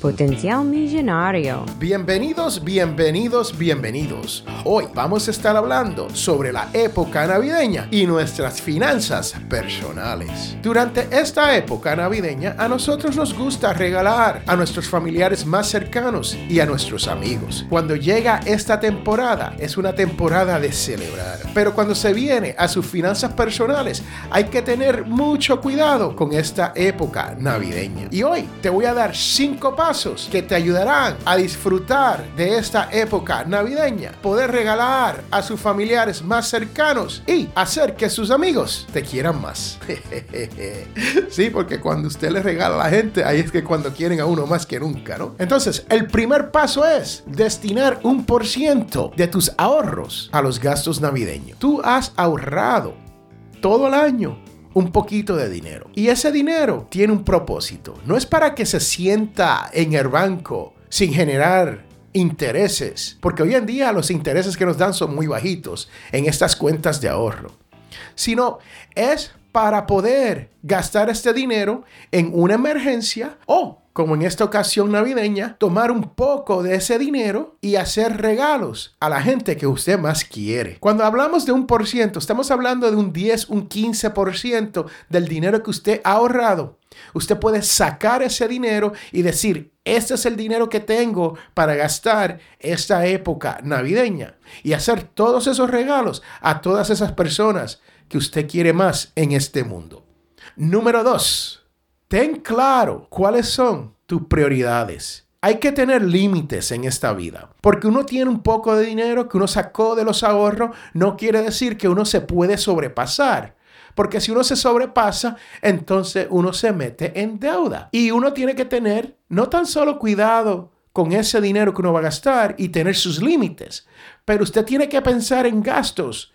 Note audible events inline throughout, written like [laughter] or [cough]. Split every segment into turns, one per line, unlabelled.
Potencial Millonario.
Bienvenidos, bienvenidos, bienvenidos. Hoy vamos a estar hablando sobre la época navideña y nuestras finanzas personales. Durante esta época navideña a nosotros nos gusta regalar a nuestros familiares más cercanos y a nuestros amigos. Cuando llega esta temporada es una temporada de celebrar. Pero cuando se viene a sus finanzas personales hay que tener mucho cuidado con esta época navideña. Y hoy te voy a dar cinco pasos que te ayudarán a disfrutar de esta época navideña, poder regalar a sus familiares más cercanos y hacer que sus amigos te quieran más. [laughs] sí, porque cuando usted le regala a la gente, ahí es que cuando quieren a uno más que nunca, ¿no? Entonces, el primer paso es destinar un por ciento de tus ahorros a los gastos navideños. Tú has ahorrado todo el año un poquito de dinero. Y ese dinero tiene un propósito. No es para que se sienta en el banco sin generar intereses, porque hoy en día los intereses que nos dan son muy bajitos en estas cuentas de ahorro, sino es para poder gastar este dinero en una emergencia o como en esta ocasión navideña, tomar un poco de ese dinero y hacer regalos a la gente que usted más quiere. Cuando hablamos de un por ciento, estamos hablando de un 10, un 15% del dinero que usted ha ahorrado. Usted puede sacar ese dinero y decir, este es el dinero que tengo para gastar esta época navideña y hacer todos esos regalos a todas esas personas que usted quiere más en este mundo. Número 2 ten claro cuáles son tus prioridades. Hay que tener límites en esta vida, porque uno tiene un poco de dinero que uno sacó de los ahorros, no quiere decir que uno se puede sobrepasar. Porque si uno se sobrepasa, entonces uno se mete en deuda. Y uno tiene que tener no tan solo cuidado con ese dinero que uno va a gastar y tener sus límites, pero usted tiene que pensar en gastos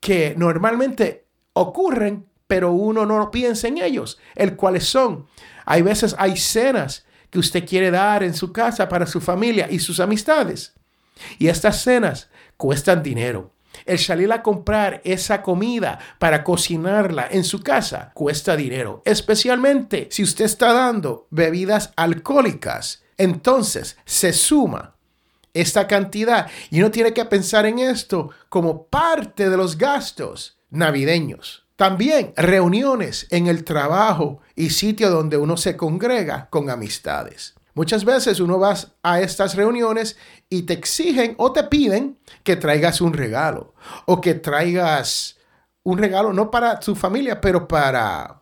que normalmente ocurren pero uno no piensa en ellos, el cuáles son. Hay veces hay cenas que usted quiere dar en su casa para su familia y sus amistades. Y estas cenas cuestan dinero. El salir a comprar esa comida para cocinarla en su casa cuesta dinero, especialmente si usted está dando bebidas alcohólicas. Entonces se suma esta cantidad y uno tiene que pensar en esto como parte de los gastos navideños. También reuniones en el trabajo y sitio donde uno se congrega con amistades. Muchas veces uno va a estas reuniones y te exigen o te piden que traigas un regalo o que traigas un regalo no para tu familia, pero para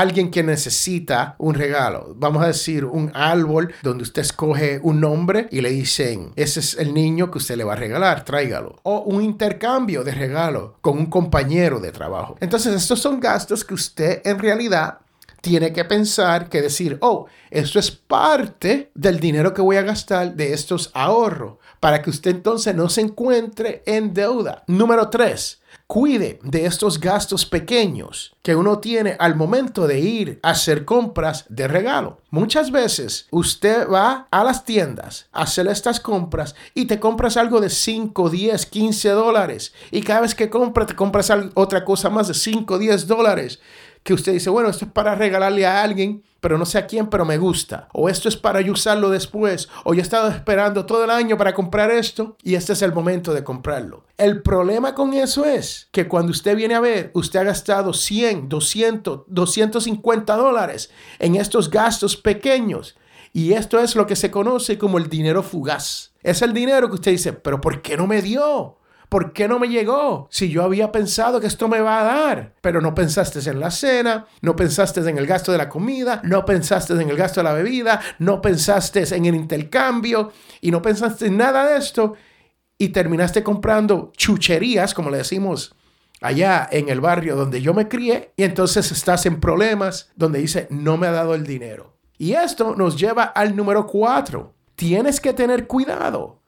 alguien que necesita un regalo. Vamos a decir un árbol donde usted escoge un nombre y le dicen, ese es el niño que usted le va a regalar, tráigalo. O un intercambio de regalo con un compañero de trabajo. Entonces, estos son gastos que usted en realidad tiene que pensar que decir, oh, esto es parte del dinero que voy a gastar de estos ahorros, para que usted entonces no se encuentre en deuda. Número tres, cuide de estos gastos pequeños que uno tiene al momento de ir a hacer compras de regalo. Muchas veces usted va a las tiendas a hacer estas compras y te compras algo de 5, 10, 15 dólares. Y cada vez que compras, te compras otra cosa más de 5, 10 dólares que usted dice, bueno, esto es para regalarle a alguien, pero no sé a quién, pero me gusta. O esto es para usarlo después. O yo he estado esperando todo el año para comprar esto y este es el momento de comprarlo. El problema con eso es que cuando usted viene a ver, usted ha gastado 100, 200, 250 dólares en estos gastos pequeños. Y esto es lo que se conoce como el dinero fugaz. Es el dinero que usted dice, pero ¿por qué no me dio? ¿Por qué no me llegó? Si yo había pensado que esto me va a dar, pero no pensaste en la cena, no pensaste en el gasto de la comida, no pensaste en el gasto de la bebida, no pensaste en el intercambio y no pensaste en nada de esto y terminaste comprando chucherías, como le decimos allá en el barrio donde yo me crié, y entonces estás en problemas donde dice, no me ha dado el dinero. Y esto nos lleva al número cuatro. Tienes que tener cuidado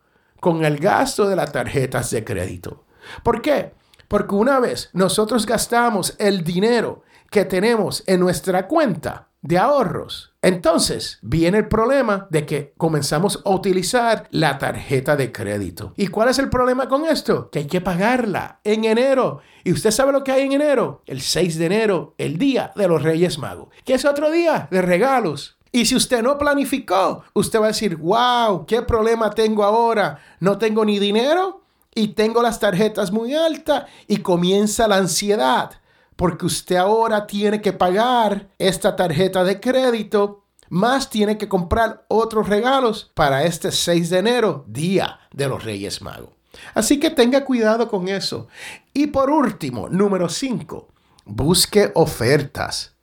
con el gasto de las tarjetas de crédito. ¿Por qué? Porque una vez nosotros gastamos el dinero que tenemos en nuestra cuenta de ahorros, entonces viene el problema de que comenzamos a utilizar la tarjeta de crédito. ¿Y cuál es el problema con esto? Que hay que pagarla en enero. ¿Y usted sabe lo que hay en enero? El 6 de enero, el día de los Reyes Magos, que es otro día de regalos. Y si usted no planificó, usted va a decir, wow, ¿qué problema tengo ahora? No tengo ni dinero y tengo las tarjetas muy altas y comienza la ansiedad porque usted ahora tiene que pagar esta tarjeta de crédito más tiene que comprar otros regalos para este 6 de enero, día de los Reyes Magos. Así que tenga cuidado con eso. Y por último, número 5, busque ofertas.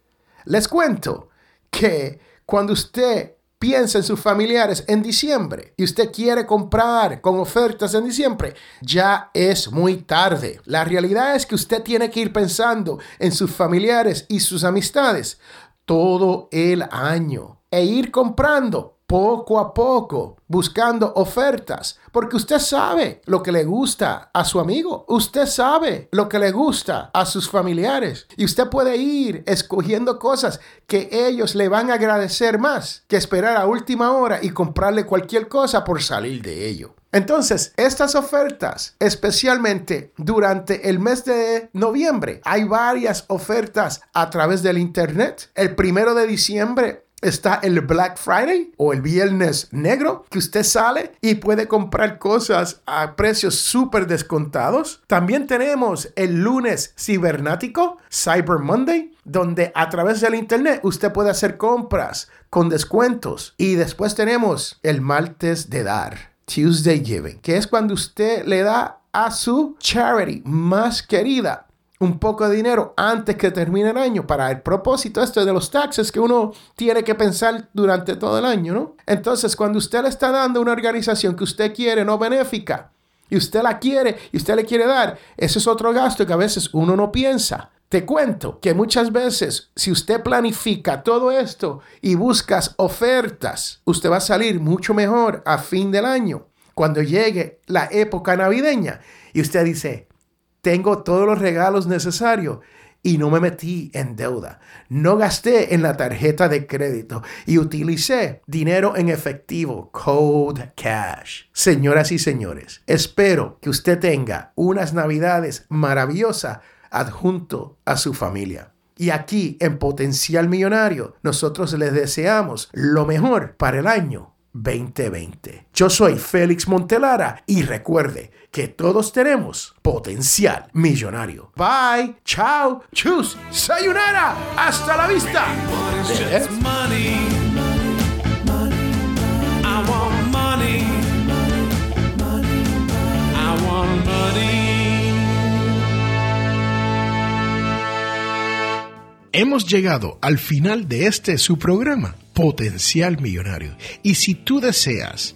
Les cuento que cuando usted piensa en sus familiares en diciembre y usted quiere comprar con ofertas en diciembre, ya es muy tarde. La realidad es que usted tiene que ir pensando en sus familiares y sus amistades todo el año e ir comprando poco a poco, buscando ofertas, porque usted sabe lo que le gusta a su amigo, usted sabe lo que le gusta a sus familiares y usted puede ir escogiendo cosas que ellos le van a agradecer más que esperar a última hora y comprarle cualquier cosa por salir de ello. Entonces, estas ofertas, especialmente durante el mes de noviembre, hay varias ofertas a través del Internet. El primero de diciembre está el Black Friday o el Viernes Negro, que usted sale y puede comprar cosas a precios súper descontados. También tenemos el lunes cibernático, Cyber Monday, donde a través del Internet usted puede hacer compras con descuentos. Y después tenemos el martes de dar, Tuesday Giving, que es cuando usted le da a su charity más querida un poco de dinero antes que termine el año para el propósito este de los taxes que uno tiene que pensar durante todo el año, ¿no? Entonces, cuando usted le está dando a una organización que usted quiere no benéfica y usted la quiere y usted le quiere dar, ese es otro gasto que a veces uno no piensa. Te cuento que muchas veces si usted planifica todo esto y buscas ofertas, usted va a salir mucho mejor a fin del año, cuando llegue la época navideña y usted dice, tengo todos los regalos necesarios y no me metí en deuda. No gasté en la tarjeta de crédito y utilicé dinero en efectivo, Code Cash. Señoras y señores, espero que usted tenga unas navidades maravillosas adjunto a su familia. Y aquí en Potencial Millonario, nosotros les deseamos lo mejor para el año 2020. Yo soy Félix Montelara y recuerde que todos tenemos potencial millonario. Bye, chao, chus, sayonara, hasta la vista. Hemos llegado al final de este su programa, Potencial Millonario. Y si tú deseas